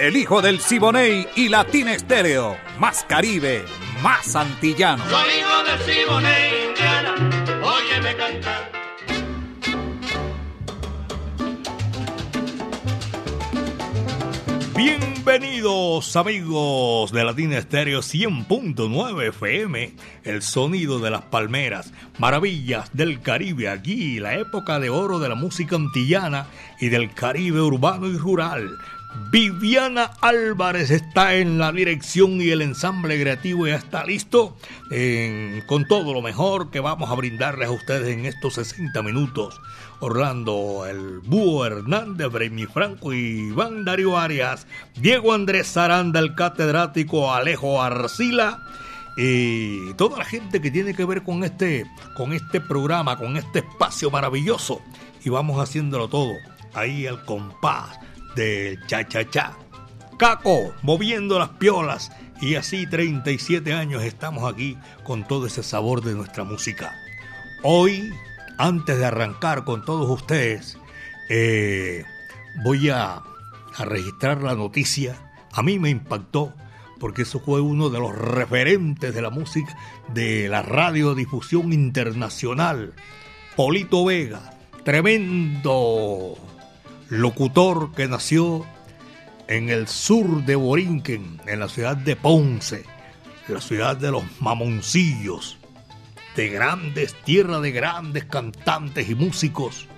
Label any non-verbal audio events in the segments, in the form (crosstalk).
El hijo del Siboney y Latina Estéreo. Más Caribe, más antillano. Soy hijo del Siboney, Indiana. Óyeme cantar. Bienvenidos amigos de Latina Estéreo 100.9 FM, el sonido de las palmeras, maravillas del Caribe aquí, la época de oro de la música antillana y del Caribe urbano y rural. Viviana Álvarez está en la dirección y el ensamble creativo ya está listo con todo lo mejor que vamos a brindarles a ustedes en estos 60 minutos. Orlando, el Búho Hernández, Bremi Franco Iván Darío Arias, Diego Andrés Saranda, el catedrático Alejo Arcila y toda la gente que tiene que ver con este, con este programa, con este espacio maravilloso. Y vamos haciéndolo todo ahí al compás del cha-cha-cha. Caco, moviendo las piolas. Y así 37 años estamos aquí con todo ese sabor de nuestra música. Hoy, antes de arrancar con todos ustedes, eh, voy a, a registrar la noticia. A mí me impactó porque eso fue uno de los referentes de la música de la radiodifusión internacional. Polito Vega, tremendo locutor que nació en el sur de Borinquen, en la ciudad de Ponce, la ciudad de los mamoncillos, de grandes, tierra de grandes cantantes y músicos.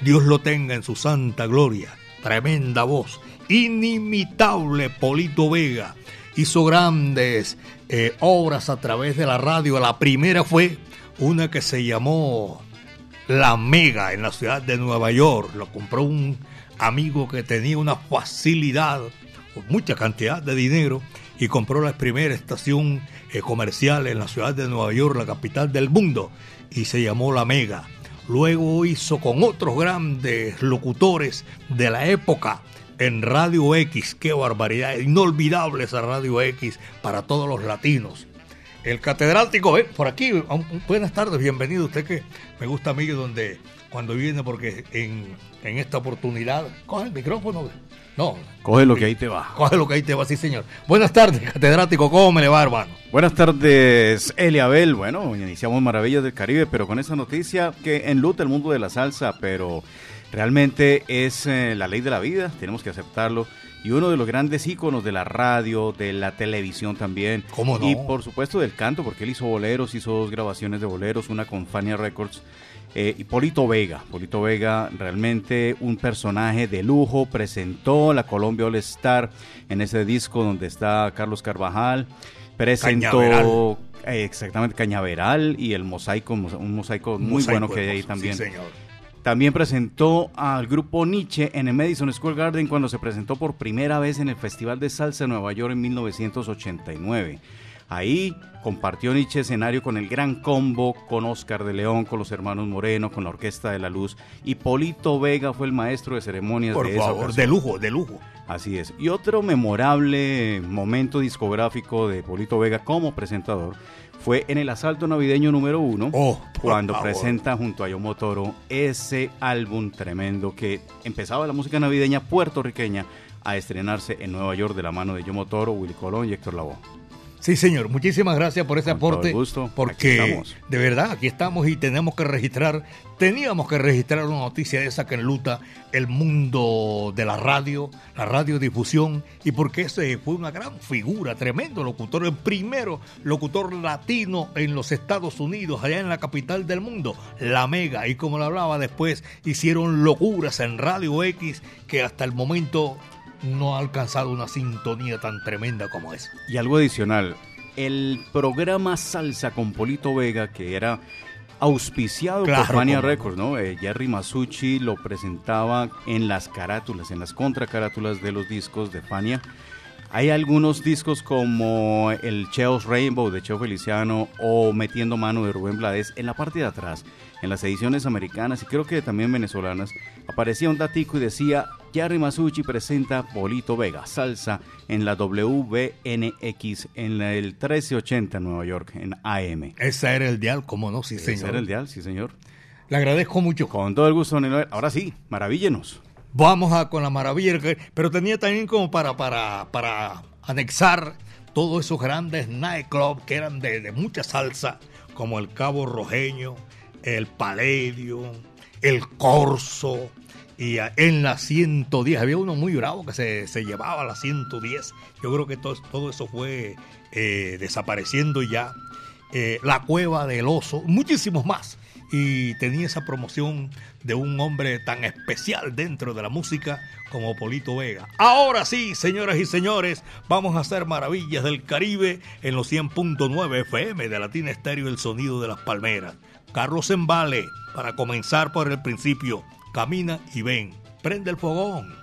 Dios lo tenga en su santa gloria. Tremenda voz, inimitable Polito Vega. Hizo grandes eh, obras a través de la radio. La primera fue una que se llamó La Mega en la ciudad de Nueva York. Lo compró un amigo que tenía una facilidad, mucha cantidad de dinero, y compró la primera estación eh, comercial en la ciudad de Nueva York, la capital del mundo, y se llamó La Mega. Luego hizo con otros grandes locutores de la época en Radio X, qué barbaridad, inolvidable esa Radio X para todos los latinos. El catedrático, ven, por aquí, buenas tardes, bienvenido. Usted que me gusta a mí donde cuando viene, porque en, en esta oportunidad, coge el micrófono. No, Coge lo que ahí te va. coge lo que ahí te va, sí, señor. Buenas tardes, catedrático, ¿cómo me le va, hermano? Buenas tardes, Eliabel. Bueno, iniciamos Maravillas del Caribe, pero con esa noticia que enluta el mundo de la salsa, pero realmente es eh, la ley de la vida, tenemos que aceptarlo. Y uno de los grandes íconos de la radio, de la televisión también. ¿Cómo no? Y por supuesto del canto, porque él hizo boleros, hizo dos grabaciones de boleros, una con Fania Records. Eh, y Polito Vega, Polito Vega realmente un personaje de lujo, presentó la Colombia All Star en ese disco donde está Carlos Carvajal, presentó Cañaveral. eh, exactamente Cañaveral y el mosaico, un mosaico muy Mosaico bueno que hay ahí también. Sí, señor. También presentó al grupo Nietzsche en el Madison Square Garden cuando se presentó por primera vez en el Festival de Salsa de Nueva York en 1989. Ahí compartió Nietzsche escenario con el Gran Combo, con Oscar de León, con los hermanos Moreno, con la Orquesta de la Luz. Y Polito Vega fue el maestro de ceremonias Por de esa favor, ocasión. de lujo, de lujo. Así es. Y otro memorable momento discográfico de Polito Vega como presentador fue en el asalto navideño número uno, Oh, cuando favor. presenta junto a Yomo Toro ese álbum tremendo que empezaba la música navideña puertorriqueña a estrenarse en Nueva York de la mano de Yomo Toro, Willy Colón y Héctor Lavoe. Sí, señor. Muchísimas gracias por ese Con todo aporte. el gusto. Porque de verdad aquí estamos y tenemos que registrar, teníamos que registrar una noticia de esa que enluta el mundo de la radio, la radiodifusión, y porque ese fue una gran figura, tremendo locutor, el primero locutor latino en los Estados Unidos, allá en la capital del mundo, la Mega. Y como lo hablaba después, hicieron locuras en Radio X que hasta el momento no ha alcanzado una sintonía tan tremenda como esa. Y algo adicional, el programa Salsa con Polito Vega, que era auspiciado Claro, por no. Records, ¿no? Eh, Jerry Masucci lo presentaba en las carátulas, en las contracarátulas de los discos de Fania. Hay algunos discos como el Cheos Rainbow de Cheo Feliciano o Metiendo Mano de Rubén Blades. En la parte de atrás, en las ediciones americanas y creo que también venezolanas, aparecía un datico y decía Jerry Masucci presenta Polito Vega, salsa en la WNX en el 1380 en Nueva York, en AM. Ese era el dial, ¿cómo no? Sí, señor. Ese era el dial, sí, señor. Le agradezco mucho. Con todo el gusto, Ahora sí, maravíllenos. Vamos a con la maravilla, pero tenía también como para, para, para anexar todos esos grandes nightclubs que eran de, de mucha salsa, como el Cabo Rojeño, el Paledio, el Corso, y en la 110 había uno muy bravo que se, se llevaba a la 110. Yo creo que todo, todo eso fue eh, desapareciendo ya. Eh, la cueva del oso, muchísimos más. Y tenía esa promoción de un hombre tan especial dentro de la música como Polito Vega. Ahora sí, señoras y señores, vamos a hacer maravillas del Caribe en los 100.9 FM de Latina Estéreo El Sonido de las Palmeras. Carlos Embale, para comenzar por el principio, camina y ven, prende el fogón.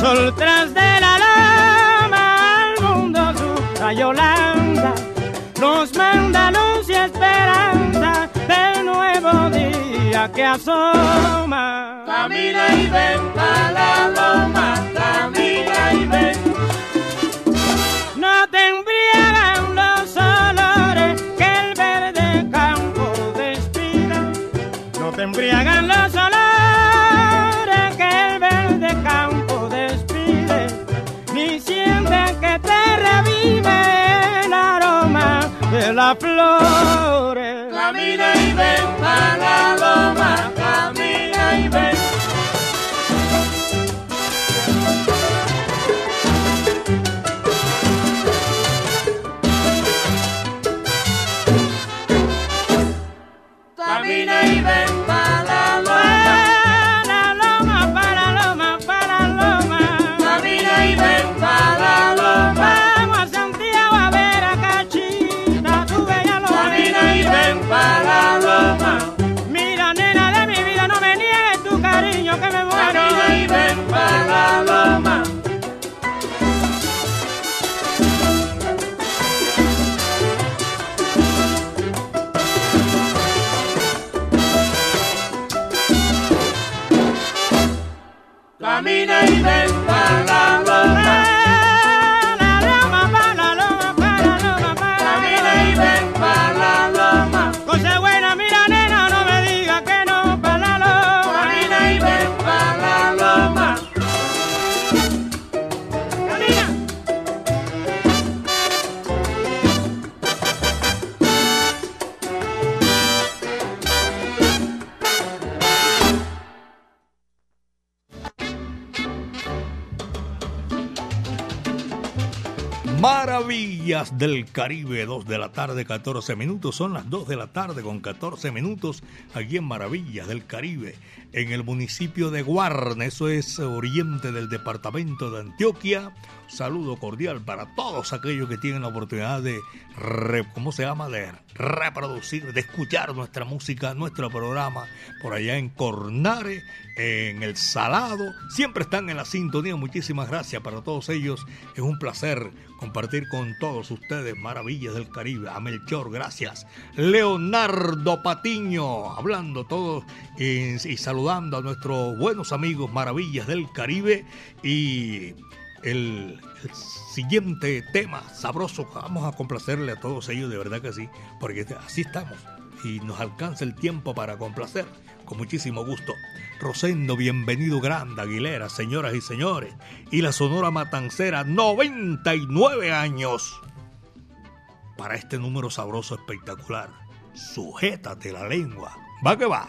Sol tras de la lama al mundo su rayo lanza, nos manda luz y esperanza del nuevo día que asoma. Camina y ven la loma, camina y ven. Las flores. Camina y ven para la loma, camina y ven. Camina y ven del Caribe, 2 de la tarde, 14 minutos. Son las 2 de la tarde con 14 minutos aquí en Maravillas del Caribe, en el municipio de Guarne, eso es oriente del departamento de Antioquia. Saludo cordial para todos aquellos que tienen la oportunidad de, ¿cómo se llama?, de reproducir, de escuchar nuestra música, nuestro programa por allá en Cornare, en El Salado. Siempre están en la sintonía. Muchísimas gracias para todos ellos. Es un placer compartir con todos ustedes Maravillas del Caribe. A Melchor, gracias. Leonardo Patiño, hablando todos y, saludando a nuestros buenos amigos Maravillas del Caribe. Y el, el siguiente tema sabroso. Vamos a complacerle a todos ellos, de verdad que sí, porque así estamos y nos alcanza el tiempo para complacer. Con muchísimo gusto. Rosendo, bienvenido Grande, Aguilera, señoras y señores. Y la Sonora Matancera, 99 años. Para este número sabroso espectacular. Sujétate la lengua. Va que va.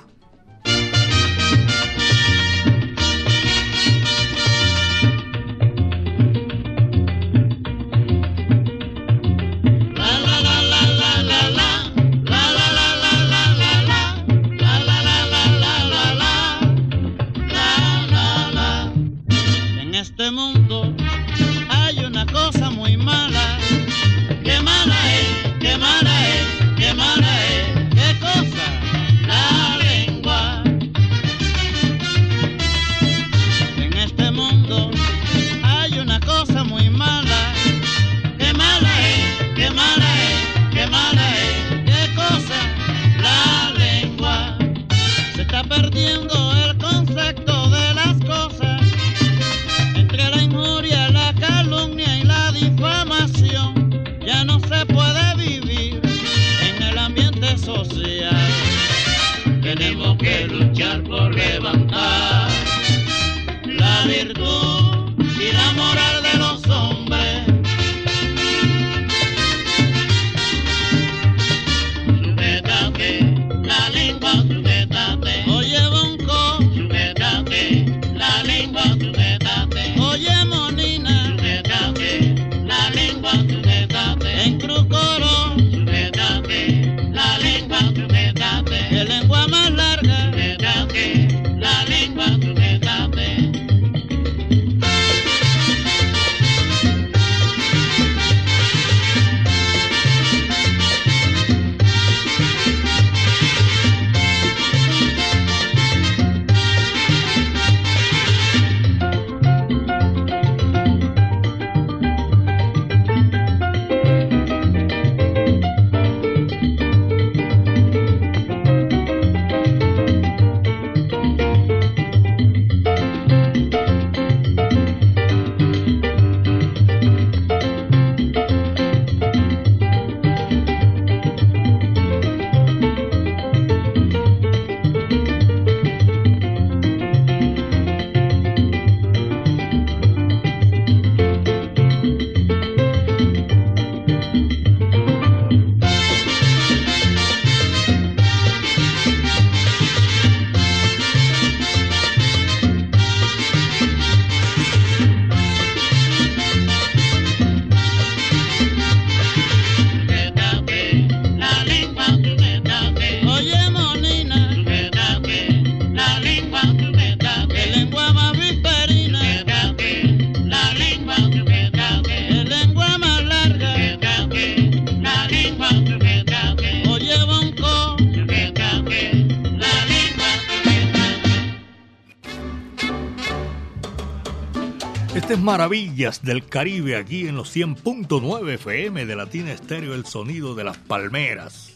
Maravillas del Caribe aquí en los 100.9 FM de Latina Estéreo, el sonido de las palmeras.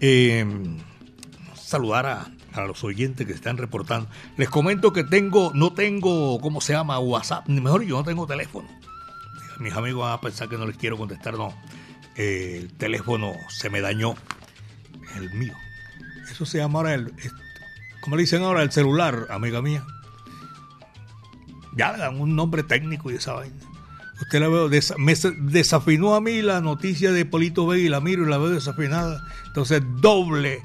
Eh, saludar a, a, los oyentes que están reportando. Les comento que tengo, no tengo, ¿cómo se llama? WhatsApp, ni mejor yo no tengo teléfono. Mis amigos van a pensar que no les quiero contestar, no. El teléfono se me dañó, el mío. Eso se llama ahora el, ¿cómo le dicen ahora? El celular, amiga mía ya le dan un nombre técnico y esa vaina. Usted la veo, me desafinó a mí la noticia de Polito Vega y la miro y la veo desafinada. Entonces, doble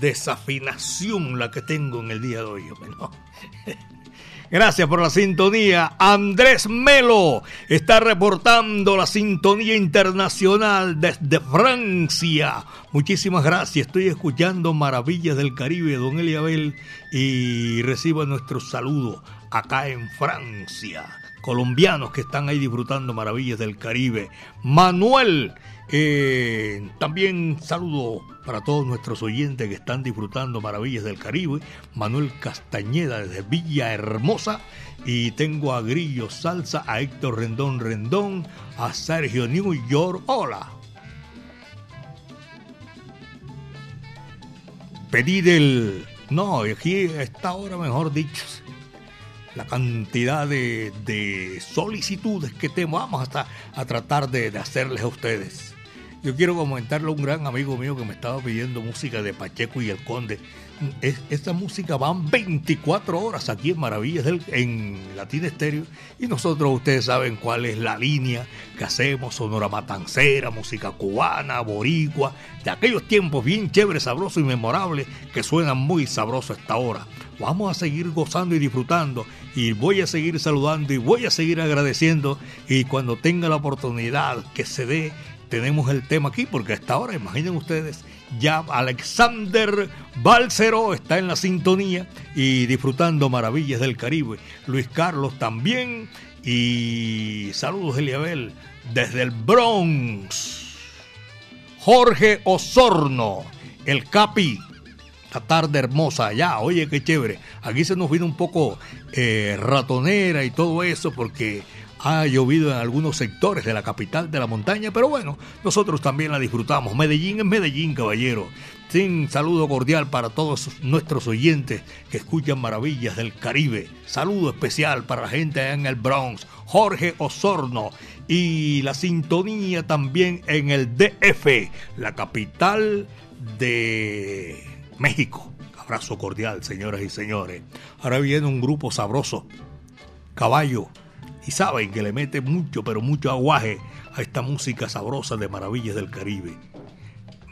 desafinación la que tengo en el día de hoy. (laughs) Gracias por la sintonía. Andrés Melo está reportando la sintonía internacional desde Francia. Muchísimas gracias. Estoy escuchando Maravillas del Caribe, don Eliabel, y recibo nuestro saludo acá en Francia. Colombianos que están ahí disfrutando maravillas del Caribe. Manuel, eh, también saludo para todos nuestros oyentes que están disfrutando maravillas del Caribe. Manuel Castañeda desde Villa Hermosa. Y tengo a Grillo Salsa, a Héctor Rendón Rendón, a Sergio New York. Hola. Pedir el... No, aquí a esta hora mejor dicho la cantidad de, solicitudes que tenemos. Vamos hasta a tratar de, de hacerles a ustedes. Yo quiero comentarle a un gran amigo mío que me estaba pidiendo música de Pacheco y el Conde esta música van 24 horas aquí en Maravillas del, en Latina Estéreo y nosotros ustedes saben cuál es la línea que hacemos, sonora matancera, música cubana, boricua, de aquellos tiempos bien chéveres, sabrosos y memorables que suenan muy sabrosos esta hora. Vamos a seguir gozando y disfrutando y voy a seguir saludando y voy a seguir agradeciendo y cuando tenga la oportunidad que se dé tenemos el tema aquí porque hasta ahora imaginen ustedes ya Alexander Balcero está en la sintonía y disfrutando maravillas del Caribe. Luis Carlos también. Y saludos, Eliabel, desde el Bronx. Jorge Osorno, el Capi. La tarde hermosa allá, oye qué chévere. Aquí se nos vino un poco eh, ratonera y todo eso porque ha llovido en algunos sectores de la capital de la montaña, pero bueno, nosotros también la disfrutamos. Medellín es Medellín, caballero. Sin saludo cordial para todos nuestros oyentes que escuchan maravillas del Caribe. Saludo especial para la gente en el Bronx, Jorge Osorno. Y la sintonía también en el DF, la capital de México. Abrazo cordial, señoras y señores. Ahora viene un grupo sabroso. Caballo y saben que le mete mucho, pero mucho aguaje a esta música sabrosa de Maravillas del Caribe.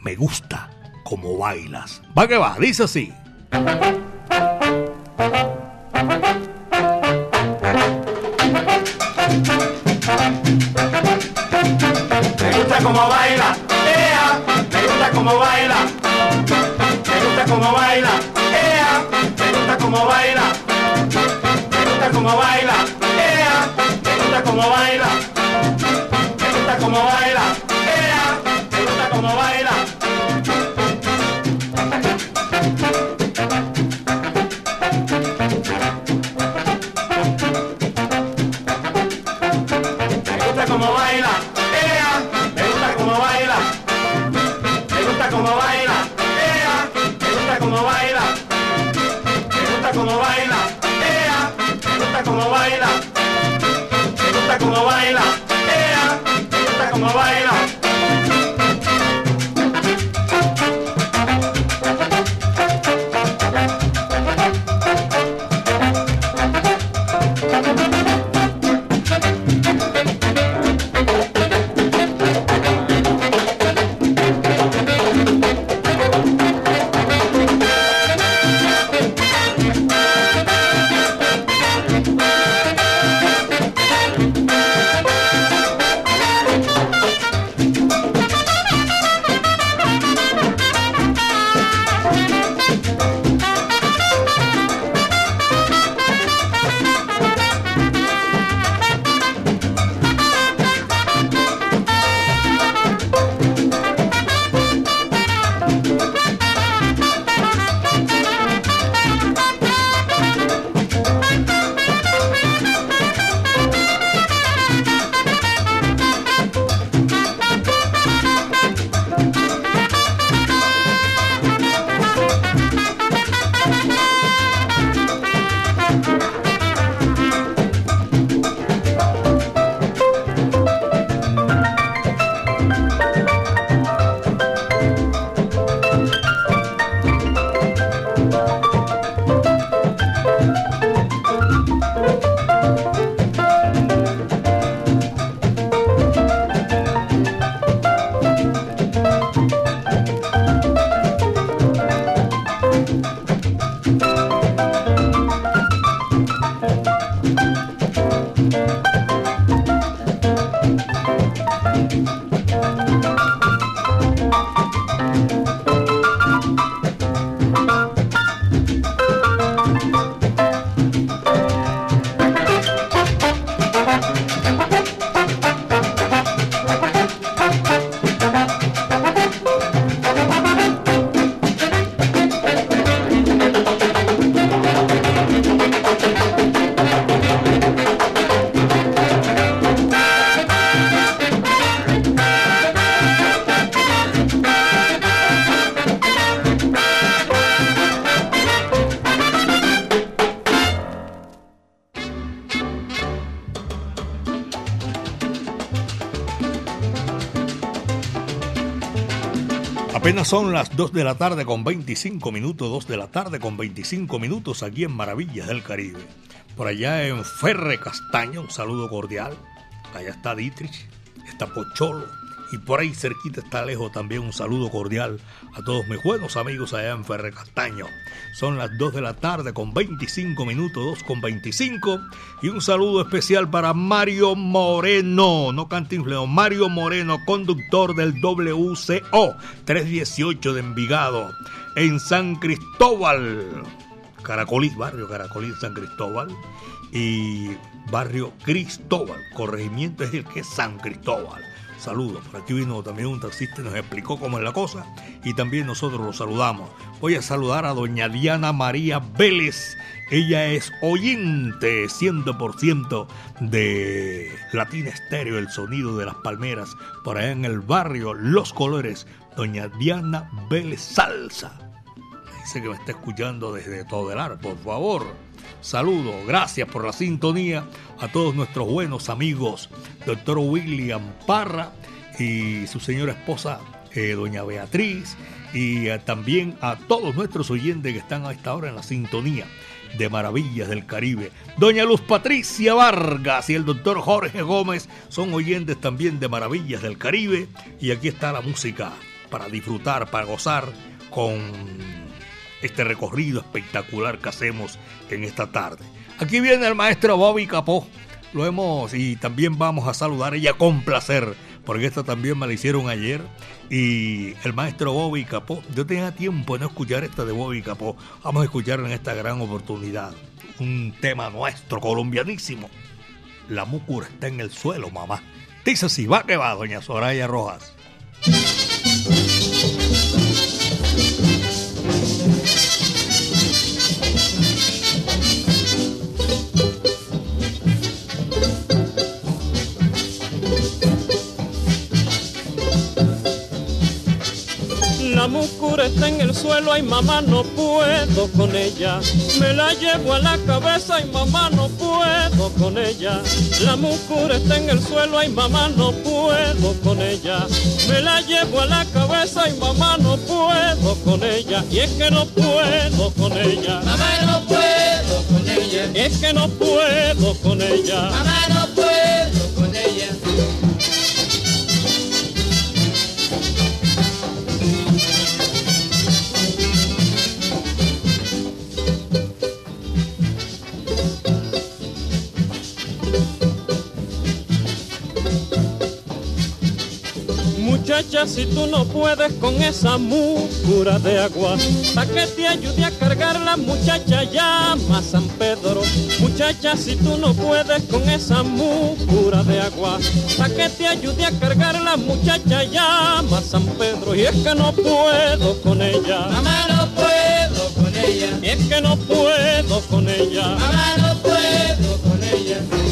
Me gusta como bailas. Va que va, dice así. Me gusta como baila, ea, me gusta como baila, me gusta como baila, ea, me gusta como baila, me gusta como baila como baila, me gusta como baila, ella, me gusta como baila. Me gusta como baila, ella, me gusta como baila, me gusta como baila, ella, me gusta como baila, me gusta como baila, ella, me gusta como baila como baila, ella, me gusta como baila. Son las 2 de la tarde con 25 minutos, 2 de la tarde con 25 minutos aquí en Maravillas del Caribe. Por allá en Ferre Castaño, un saludo cordial. Allá está Dietrich, está Pocholo, y por ahí cerquita está lejos también un saludo cordial a todos mis buenos amigos allá en Ferre Castaño. Son las 2 de la tarde con 25 minutos, 2 con 25. Y un saludo especial para Mario Moreno, no Cantinfleo, Mario Moreno, conductor del WCO 318 de Envigado, en San Cristóbal. Caracolí, barrio Caracolí, San Cristóbal. Y barrio Cristóbal, corregimiento es el que es San Cristóbal saludos. Por aquí vino también un taxista y nos explicó cómo es la cosa y también nosotros lo saludamos. Voy a saludar a doña Diana María Vélez. Ella es oyente 100% de Latina Estéreo, el sonido de las palmeras, por allá en el barrio Los Colores. Doña Diana Vélez Salsa. Dice que me está escuchando desde Todelar, por favor. Saludo, gracias por la sintonía a todos nuestros buenos amigos, doctor William Parra y su señora esposa, eh, doña Beatriz, y también a todos nuestros oyentes que están a esta hora en la sintonía de Maravillas del Caribe. Doña Luz Patricia Vargas y el doctor Jorge Gómez son oyentes también de Maravillas del Caribe. Y aquí está la música para disfrutar, para gozar con este recorrido espectacular que hacemos en esta tarde. Aquí viene el maestro Bobby Capó. Lo hemos y también vamos a saludar ella con placer, porque esta también me la hicieron ayer. Y el maestro Bobby Capó, yo tenía tiempo de no escuchar esta de Bobby Capó. Vamos a escucharla en esta gran oportunidad. Un tema nuestro, colombianísimo. La mucura está en el suelo, mamá. Dice si va que va, doña Soraya Rojas. La mucura está en el suelo, ay mamá no puedo con ella. Me la llevo a la cabeza, y mamá no puedo con ella. La mucura está en el suelo, ay mamá no puedo con ella. Me la llevo a la cabeza, y mamá no puedo con ella. Y es que no puedo con ella. Mamá no puedo con ella. Es que no puedo con ella. Mamá no puedo Muchacha, si tú no puedes con esa mucura de agua, para que te ayude a cargar la muchacha llama a San Pedro. Muchacha, si tú no puedes con esa mucura de agua, para que te ayude a cargar la muchacha llama a San Pedro. Y es que no puedo con ella. Mamá no puedo con ella. Y es que no puedo con ella. Mamá no puedo con ella.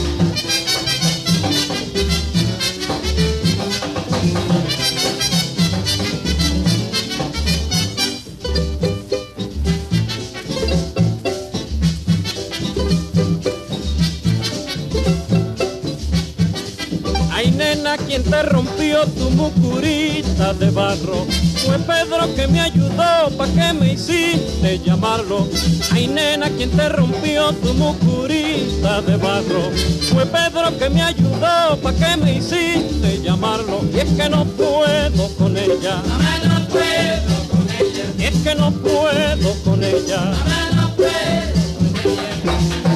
Quien te rompió tu mucurita de barro? Fue Pedro que me ayudó, ¿pa' que me hiciste llamarlo? Ay nena, quien te rompió tu mucurita de barro? Fue Pedro que me ayudó, ¿pa' que me hiciste llamarlo? Y es que no puedo con ella, Mamá no puedo con ella. y es que no puedo con ella. Mamá no puedo con ella.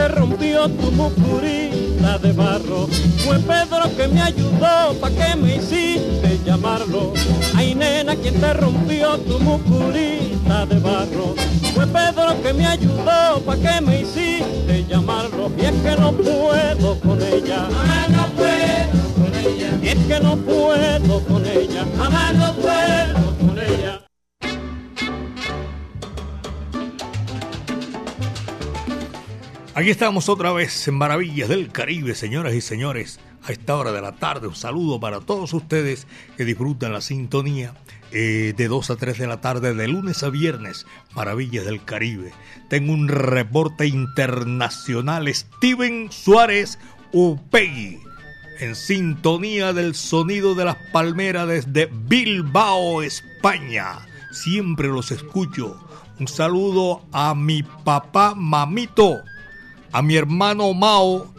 Te rompió tu mucurita de barro? Fue Pedro que me ayudó, ¿pa' que me hiciste llamarlo? Ay nena, quien te rompió tu mucurita de barro? Fue Pedro que me ayudó, ¿pa' que me hiciste llamarlo? Y es que no puedo con ella, Mamá no puedo con ella. y es que no puedo con ella, Mamá no puedo. Aquí estamos otra vez en Maravillas del Caribe, señoras y señores. A esta hora de la tarde, un saludo para todos ustedes que disfrutan la sintonía eh, de 2 a 3 de la tarde, de lunes a viernes. Maravillas del Caribe. Tengo un reporte internacional. Steven Suárez Upegui, en sintonía del sonido de las palmeras desde Bilbao, España. Siempre los escucho. Un saludo a mi papá Mamito a mi hermano Mao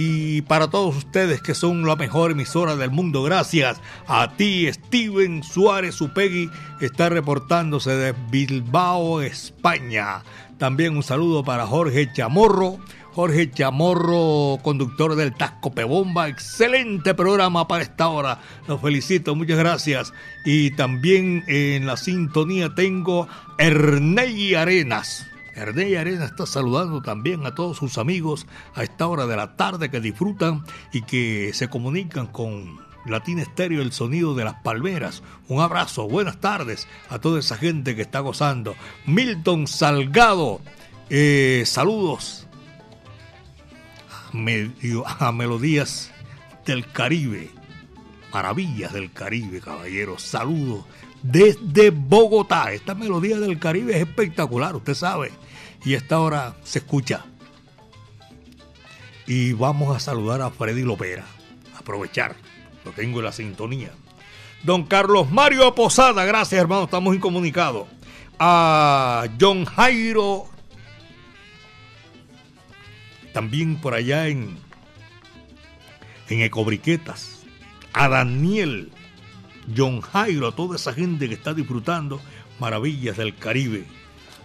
y para todos ustedes que son la mejor emisora del mundo. Gracias a ti, Steven Suárez Upegui, está reportándose de Bilbao, España. También un saludo para Jorge Chamorro. Jorge Chamorro, conductor del Tasco Pebomba. Excelente programa para esta hora. Los felicito, muchas gracias. Y también en la sintonía tengo Ernei Arenas Ernei Arena está saludando también a todos sus amigos a esta hora de la tarde que disfrutan y que se comunican con Latina Estéreo, el sonido de las palmeras. Un abrazo, buenas tardes a toda esa gente que está gozando. Milton Salgado, eh, saludos a, a Melodías del Caribe, maravillas del Caribe, caballeros. Saludos desde Bogotá. Esta melodía del Caribe es espectacular, usted sabe y esta hora se escucha. Y vamos a saludar a Freddy Lopera, aprovechar, lo tengo en la sintonía. Don Carlos Mario Posada, gracias hermano, estamos incomunicados. A John Jairo, también por allá en, en Ecobriquetas. A Daniel, John Jairo, a toda esa gente que está disfrutando maravillas del Caribe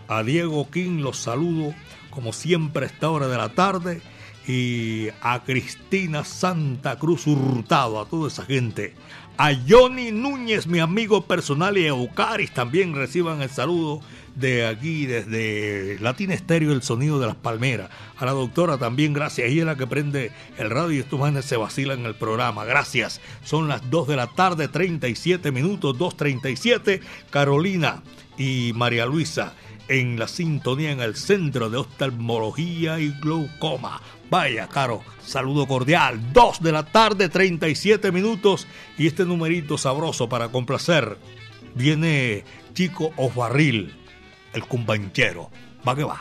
a Diego King los saludo como siempre a esta hora de la tarde y a Cristina Santa Cruz Hurtado, a toda esa gente. A Johnny Núñez, mi amigo personal, y a Eucaris también reciban el saludo de aquí, desde Latina Estéreo, el sonido de las palmeras. A la doctora también, gracias. Ella es la que prende el radio y estos manes se vacilan en el programa. Gracias. Son las 2 de la tarde, 37 minutos, 2.37. Carolina y María Luisa en la sintonía en el Centro de Oftalmología y Glaucoma. Vaya, Caro, saludo cordial. 2 de la tarde, 37 minutos. Y este numerito sabroso para complacer. Viene Chico Ofarril, el cumbanchero. Va que va.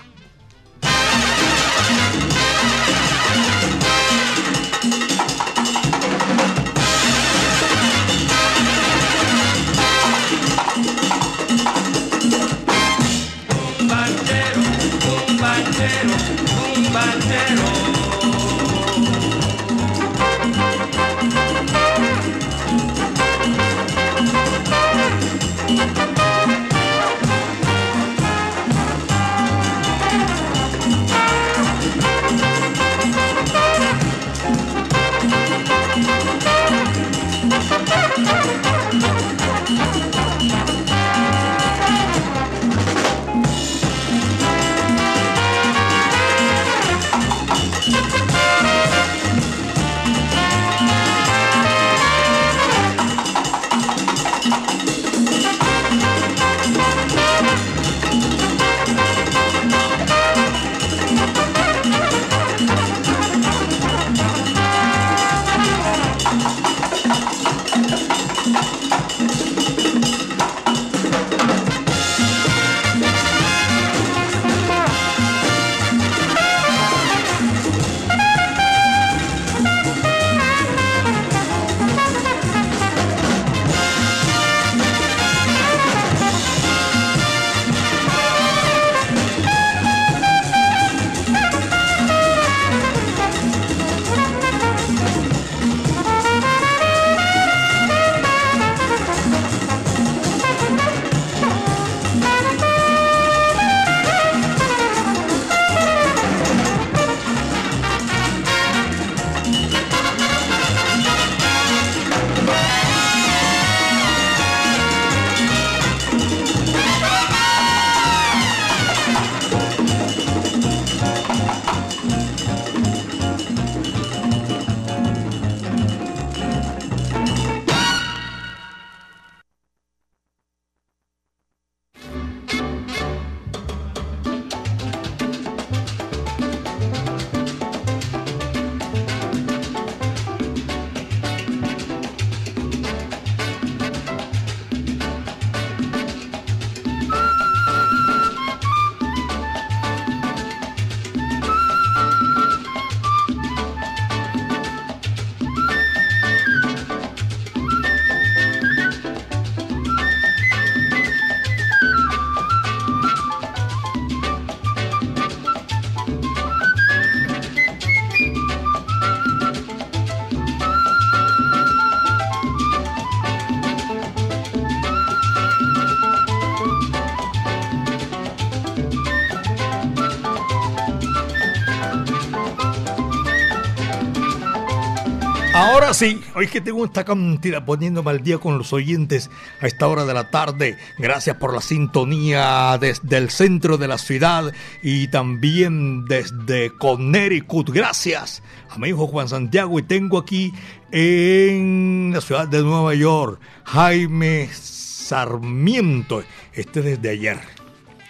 Sí, hoy que tengo esta cantidad poniéndome al día con los oyentes a esta hora de la tarde. Gracias por la sintonía desde el centro de la ciudad y también desde Connecticut. Gracias a mi hijo Juan Santiago y tengo aquí en la ciudad de Nueva York Jaime Sarmiento. Este desde ayer.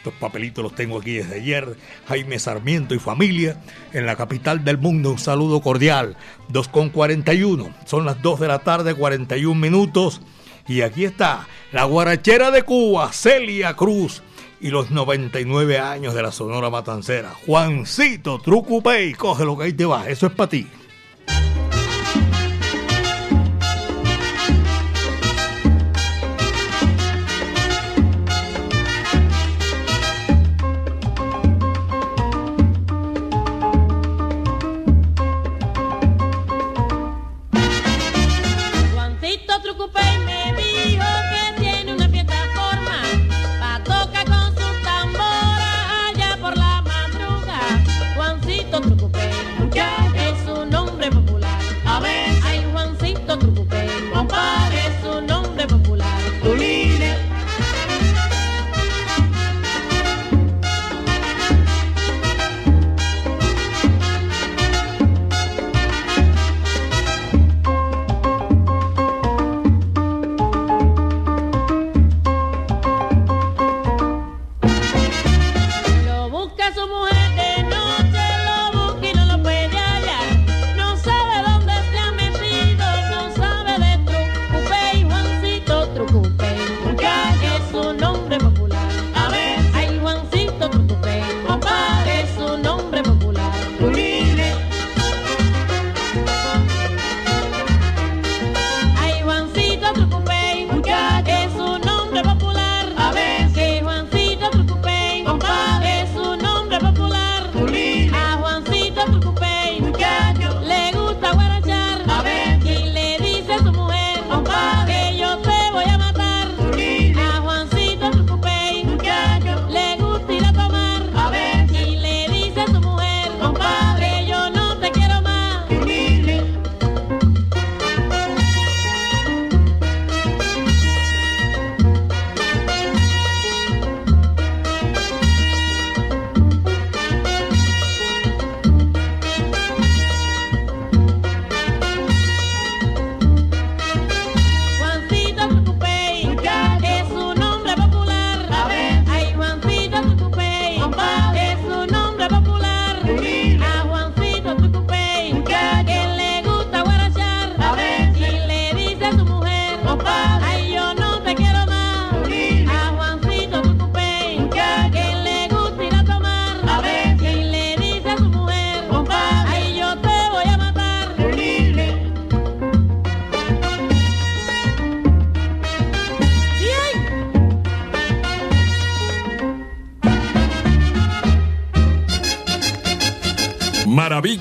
Estos papelitos los tengo aquí desde ayer. Jaime Sarmiento y familia en la capital del mundo. Un saludo cordial. 2.41. Son las 2 de la tarde, 41 minutos. Y aquí está la guarachera de Cuba, Celia Cruz. Y los 99 años de la Sonora Matancera. Juancito Trucupey, coge lo que ahí te va. Eso es para ti.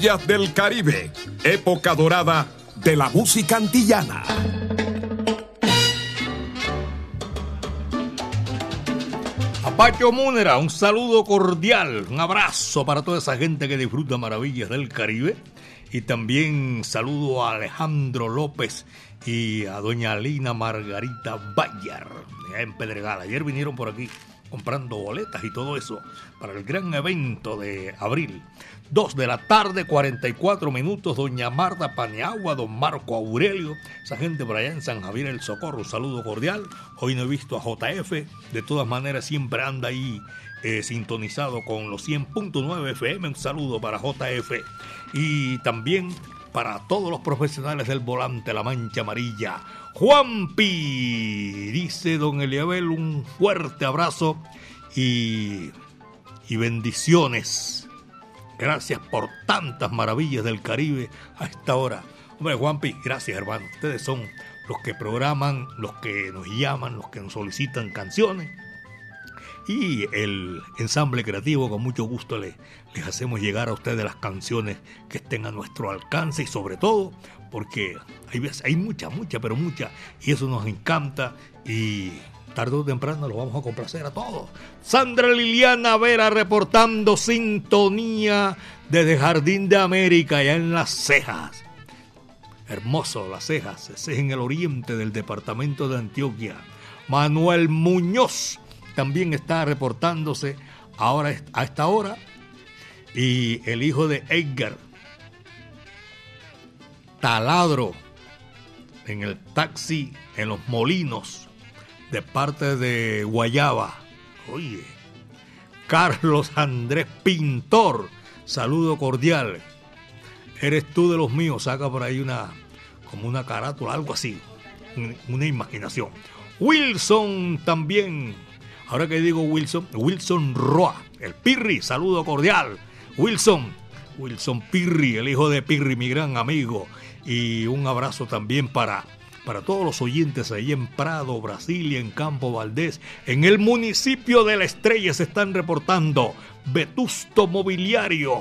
Del Caribe, época dorada de la música antillana. Apacho Múnera, un saludo cordial, un abrazo para toda esa gente que disfruta maravillas del Caribe. Y también saludo a Alejandro López y a doña Lina Margarita Bayar, en Pedregal. Ayer vinieron por aquí comprando boletas y todo eso para el gran evento de abril. 2 de la tarde, 44 minutos, doña Marta Paniagua, don Marco Aurelio, esa gente por en San Javier el Socorro, un saludo cordial. Hoy no he visto a JF, de todas maneras siempre anda ahí eh, sintonizado con los 100.9 FM, un saludo para JF. Y también para todos los profesionales del volante La Mancha Amarilla. Juanpi, dice don Eliabel, un fuerte abrazo y, bendiciones Gracias por tantas maravillas del Caribe a esta hora. Hombre, Juanpi, gracias hermano. Ustedes son los que programan, los que nos llaman, los que nos solicitan canciones. Y el ensamble creativo, con mucho gusto les, les hacemos llegar a ustedes las canciones que estén a nuestro alcance y sobre todo porque hay, hay mucha, mucha, pero mucha. Y eso nos encanta y tarde o temprano lo vamos a complacer a todos. Sandra Liliana Vera reportando sintonía desde Jardín de América, allá en las cejas. Hermoso, Las Cejas, es en el oriente del departamento de Antioquia. Manuel Muñoz también está reportándose ahora a esta hora. Y el hijo de Edgar, Taladro, en el taxi en los molinos, de parte de Guayaba. Oye, Carlos Andrés Pintor, saludo cordial. Eres tú de los míos, saca por ahí una, como una carátula, algo así, una imaginación. Wilson también, ahora que digo Wilson, Wilson Roa, el Pirri, saludo cordial. Wilson, Wilson Pirri, el hijo de Pirri, mi gran amigo. Y un abrazo también para, para todos los oyentes ahí en Prado, Brasilia, en Campo Valdés, en el municipio de La Estrella se están reportando Vetusto Mobiliario.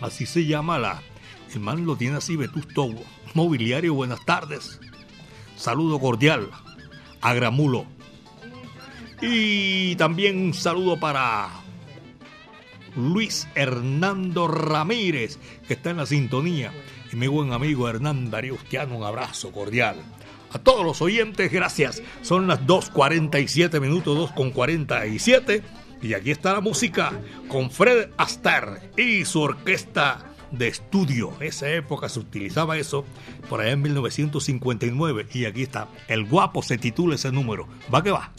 Así se llama la. El man lo tiene así, Vetusto Mobiliario. Buenas tardes. Saludo cordial a Gramulo. Y también un saludo para Luis Hernando Ramírez, que está en la sintonía. Y mi buen amigo Hernán Darío un abrazo cordial. A todos los oyentes, gracias. Son las 2.47 minutos, 2.47. Y aquí está la música con Fred Astaire y su orquesta de estudio. Esa época se utilizaba eso por allá en 1959. Y aquí está. El guapo se titula ese número. Va que va.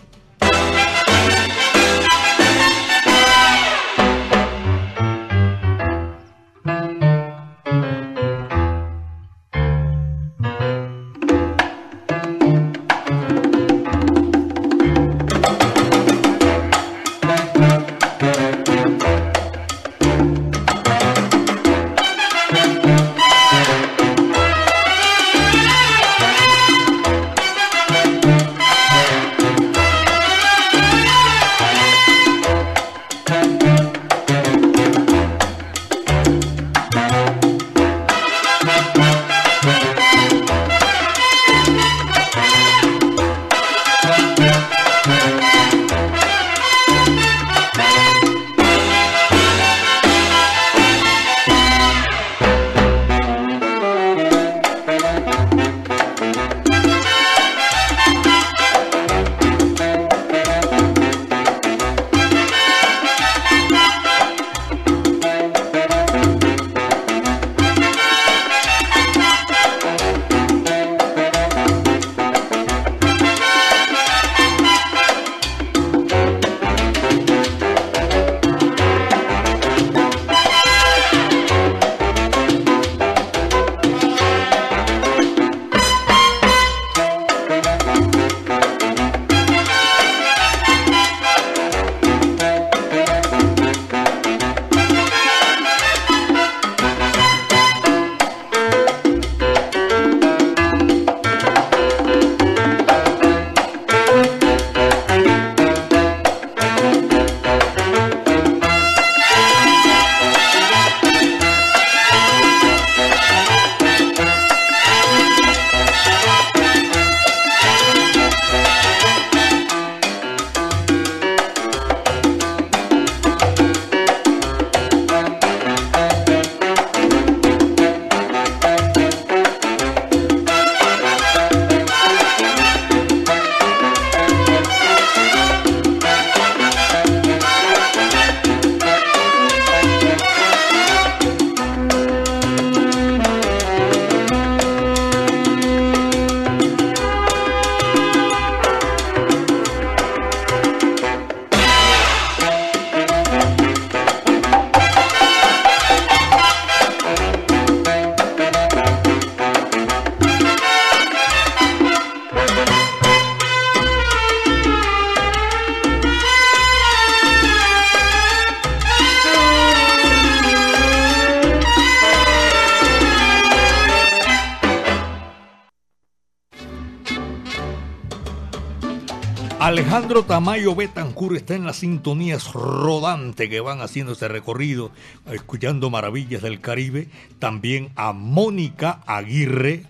Alejandro Tamayo Betancur está en las sintonías rodantes que van haciendo este recorrido, escuchando maravillas del Caribe. También a Mónica Aguirre,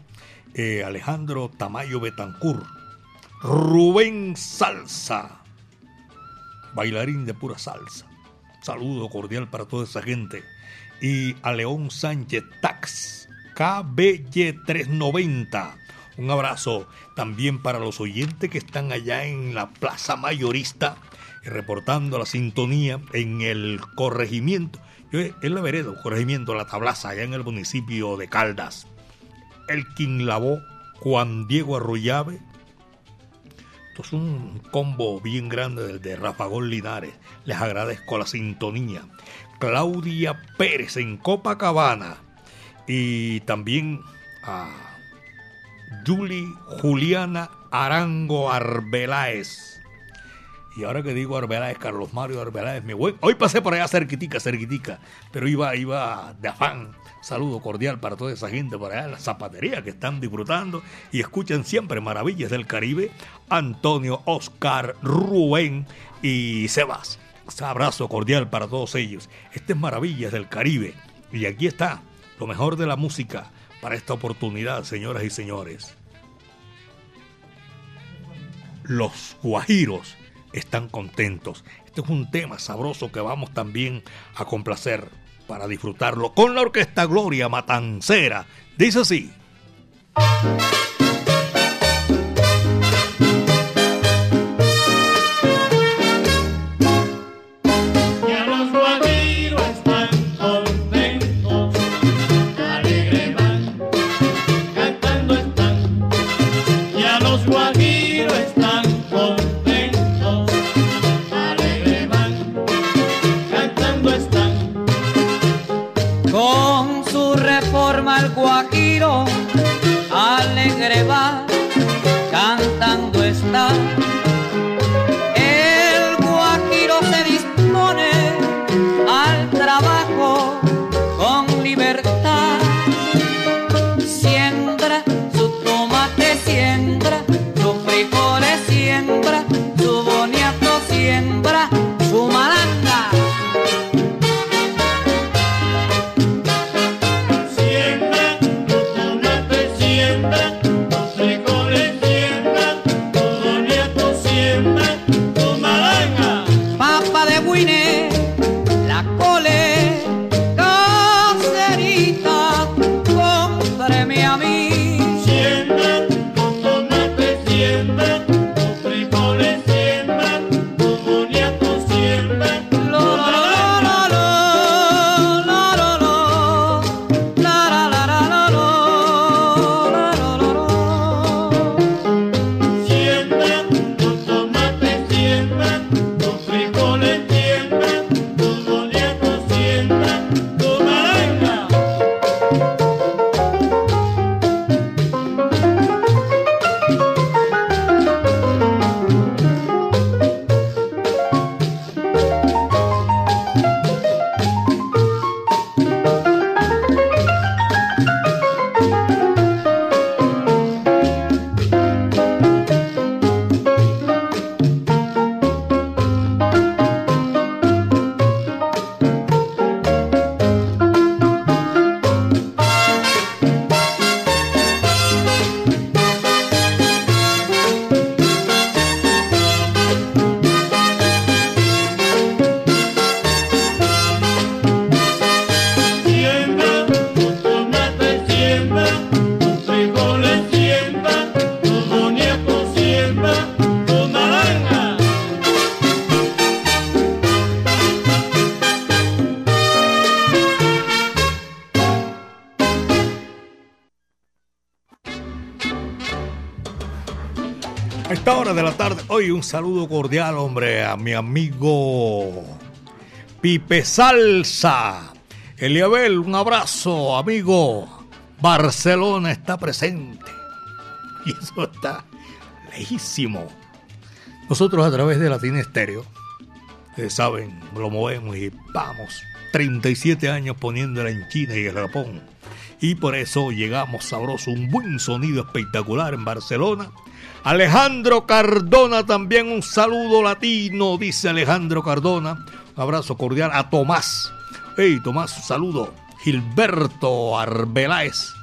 eh, Alejandro Tamayo Betancur, Rubén Salsa, bailarín de pura salsa. Saludo cordial para toda esa gente. Y a León Sánchez Tax, KBY390. Un abrazo también para los oyentes que están allá en la Plaza Mayorista, reportando la sintonía en el corregimiento. Yo en la vereda, corregimiento La Tablaza, allá en el municipio de Caldas. Elkin Lavó, Juan Diego Arroyave. Esto es un combo bien grande del de Rafagón Linares. Les agradezco la sintonía. Claudia Pérez en Copacabana. Y también a Julie Juliana Arango Arbeláez. Y ahora que digo Arbeláez, Carlos Mario Arbeláez, mi buen. Hoy pasé por allá cerquitica, cerquitica, pero iba, iba de afán. Saludo cordial para toda esa gente por allá la zapatería que están disfrutando y escuchan siempre Maravillas del Caribe. Antonio, Oscar, Rubén y Sebas. Abrazo cordial para todos ellos. Este es Maravillas del Caribe. Y aquí está lo mejor de la música para esta oportunidad, señoras y señores. Los guajiros están contentos. Este es un tema sabroso que vamos también a complacer para disfrutarlo con la orquesta Gloria Matancera. Dice así. Cómpreme a un saludo cordial, hombre, a mi amigo Pipe Salsa. Eliabel, un abrazo, amigo. Barcelona está presente. Y eso está lejísimo. Nosotros a través de Latina Estéreo, saben, lo movemos y vamos. 37 años poniéndola en China y en Japón. Y por eso llegamos sabroso, un buen sonido espectacular en Barcelona. Alejandro Cardona, también un saludo latino, dice Alejandro Cardona. Un abrazo cordial a Tomás. Hey, Tomás, un saludo. Gilberto Arbeláez.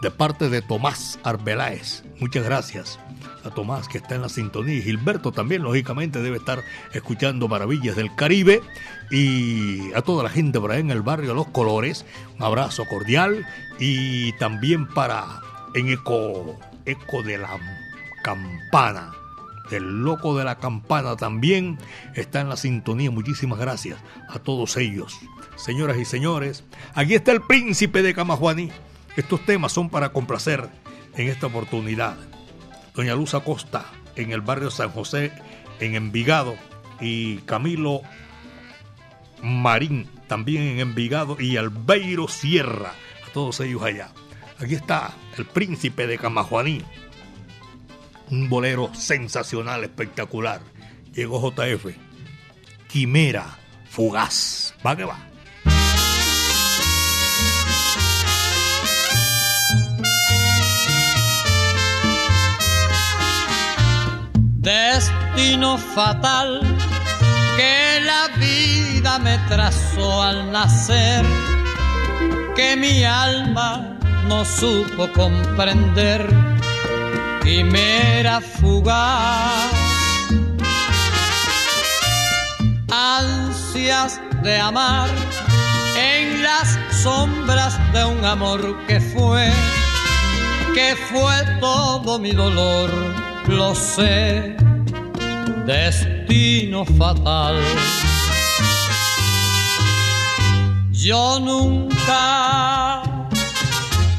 De parte de Tomás Arbeláez. Muchas gracias. a Tomás que está en la sintonía y Gilberto también lógicamente debe estar escuchando Maravillas del Caribe y a toda la gente por ahí en el barrio Los Colores, un abrazo cordial y también para en eco, eco de la campana. El loco de la campana también está en la sintonía. Muchísimas gracias a todos ellos. Señoras y señores, aquí está el príncipe de Camajuaní. Estos temas son para complacer en esta oportunidad. Doña Luz Acosta en el barrio San José, en Envigado, y Camilo Marín también en Envigado, y Albeiro Sierra, a todos ellos allá. Aquí está el príncipe de Camajuaní. Un bolero sensacional, espectacular. Llegó JF. Quimera fugaz. Va que va. Destino fatal que la vida me trazó al nacer, que mi alma no supo comprender, quimera fugaz. Ansias de amar en las sombras de un amor que fue, que fue todo mi dolor, lo sé, destino fatal. Yo nunca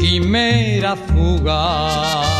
quimera fugaz.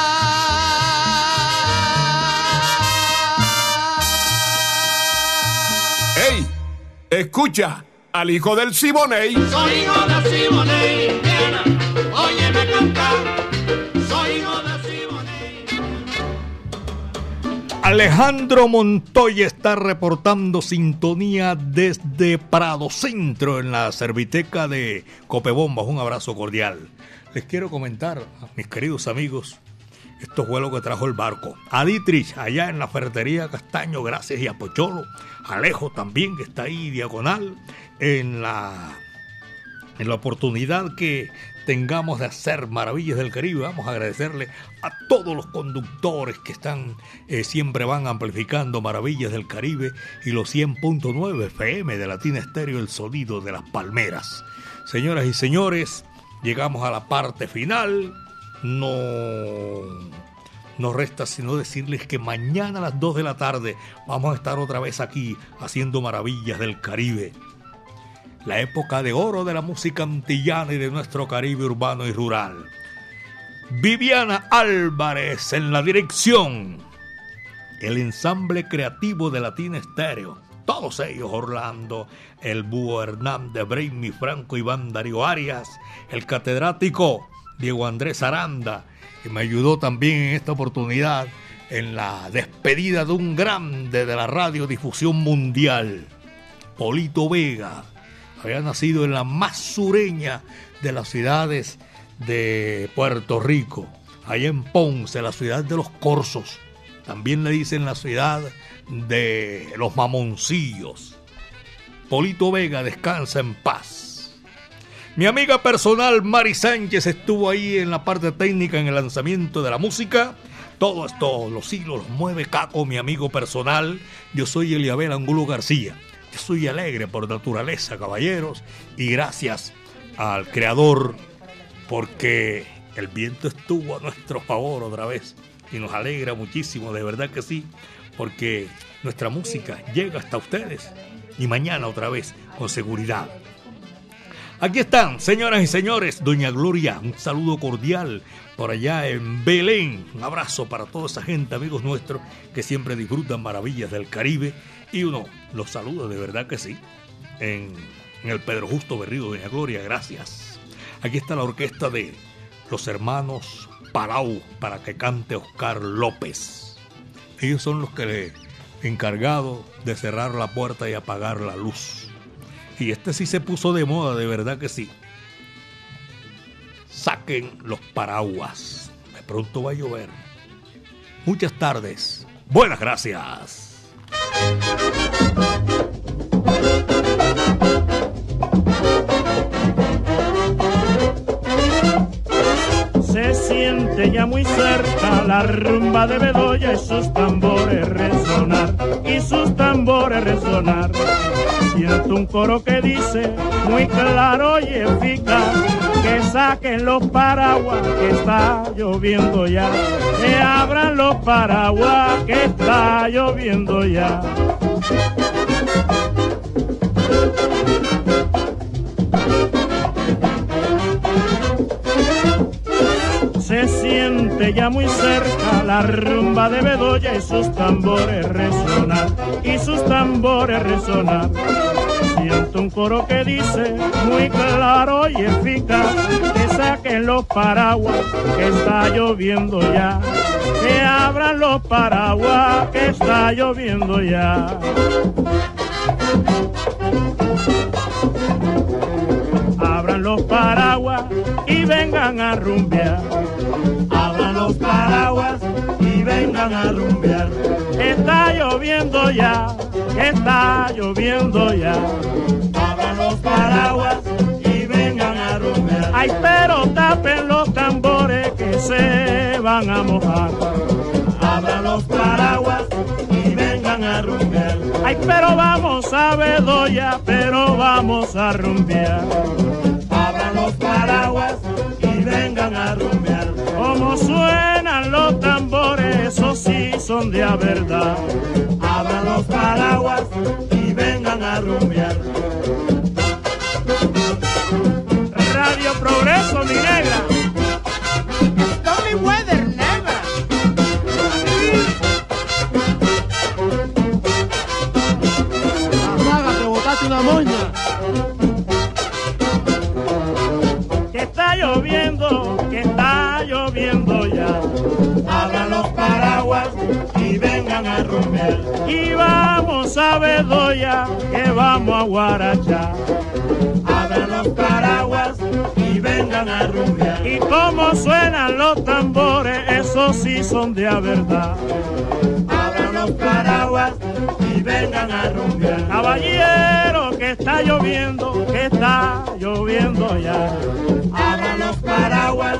Escucha al hijo del Siboney. Soy hijo de Simoné, Indiana, óyeme cantar. Soy hijo de Simoné. Alejandro Montoya está reportando sintonía desde Prado Centro en la serviteca de Copebombas. Un abrazo cordial. Les quiero comentar, a mis queridos amigos, estos vuelos que trajo el barco. A Dietrich, allá en la ferretería Castaño, gracias, y a Pocholo. Alejo también, que está ahí diagonal, en la, en la oportunidad que tengamos de hacer maravillas del Caribe. Vamos a agradecerle a todos los conductores que están, eh, siempre van amplificando maravillas del Caribe y los 100.9 FM de Latina Estéreo, el sonido de las palmeras. Señoras y señores, llegamos a la parte final. No nos resta sino decirles que mañana a las 2 de la tarde vamos a estar otra vez aquí haciendo maravillas del Caribe. La época de oro de la música antillana y de nuestro Caribe urbano y rural. Viviana Álvarez en la dirección. El ensamble creativo de Latina Estéreo. Todos ellos, Orlando, el Búho Hernández, Brainy Franco, Iván Darío Arias, el catedrático Diego Andrés Aranda, que me ayudó también en esta oportunidad en la despedida de un grande de la radiodifusión mundial, Polito Vega. Había nacido en la más sureña de las ciudades de Puerto Rico, allá en Ponce, la ciudad de los Corsos. También le dicen la ciudad de los Mamoncillos. Polito Vega descansa en paz. Mi amiga personal Mari Sánchez estuvo ahí en la parte técnica en el lanzamiento de la música. Todo esto, los hilos los mueve Caco, mi amigo personal. Yo soy Eliabel Angulo García. Yo soy alegre por naturaleza, caballeros. Y gracias al Creador porque el viento estuvo a nuestro favor otra vez y nos alegra muchísimo, de verdad que sí, porque nuestra música llega hasta ustedes y mañana otra vez con seguridad. Aquí están, señoras y señores, Doña Gloria, un saludo cordial por allá en Belén. Un abrazo para toda esa gente, amigos nuestros, que siempre disfrutan maravillas del Caribe. Y uno los saluda, de verdad que sí, en, el Pedro Justo Berrido, Doña Gloria, gracias. Aquí está la orquesta de los hermanos Palau para que cante Oscar López. Ellos son los que le encargado de cerrar la puerta y apagar la luz. Y este sí se puso de moda, de verdad que sí. Saquen los paraguas. De pronto va a llover. Muchas tardes. Buenas gracias. Se siente ya muy cerca la rumba de Bedoya y sus tambores resonar, y sus tambores resonar. Siento un coro que dice muy claro y eficaz que saquen los paraguas que está lloviendo ya, que abran los paraguas que está lloviendo ya. Siente ya muy cerca la rumba de Bedoya y sus tambores resonar, y sus tambores resonar. Siento un coro que dice muy claro y eficaz que saquen los paraguas que está lloviendo ya, que abran los paraguas que está lloviendo ya. Los paraguas y vengan a rumbear. Abran los paraguas y vengan a rumbear. Está lloviendo ya, está lloviendo ya. Abran los paraguas y vengan a rumbear. Ay, pero tapen los tambores que se van a mojar. Abran los paraguas y vengan a rumbear. Ay, pero vamos a Bedoya, pero vamos a rumbear. Sí son de a verdad. Abran los paraguas Y vamos a Bedoya, que vamos a Guarachá. Abran los paraguas y vengan a rumbear. Y como suenan los tambores, esos sí son de a verdad. Abran los paraguas y vengan a rumbear. Caballero, que está lloviendo, que está lloviendo ya. Abran los paraguas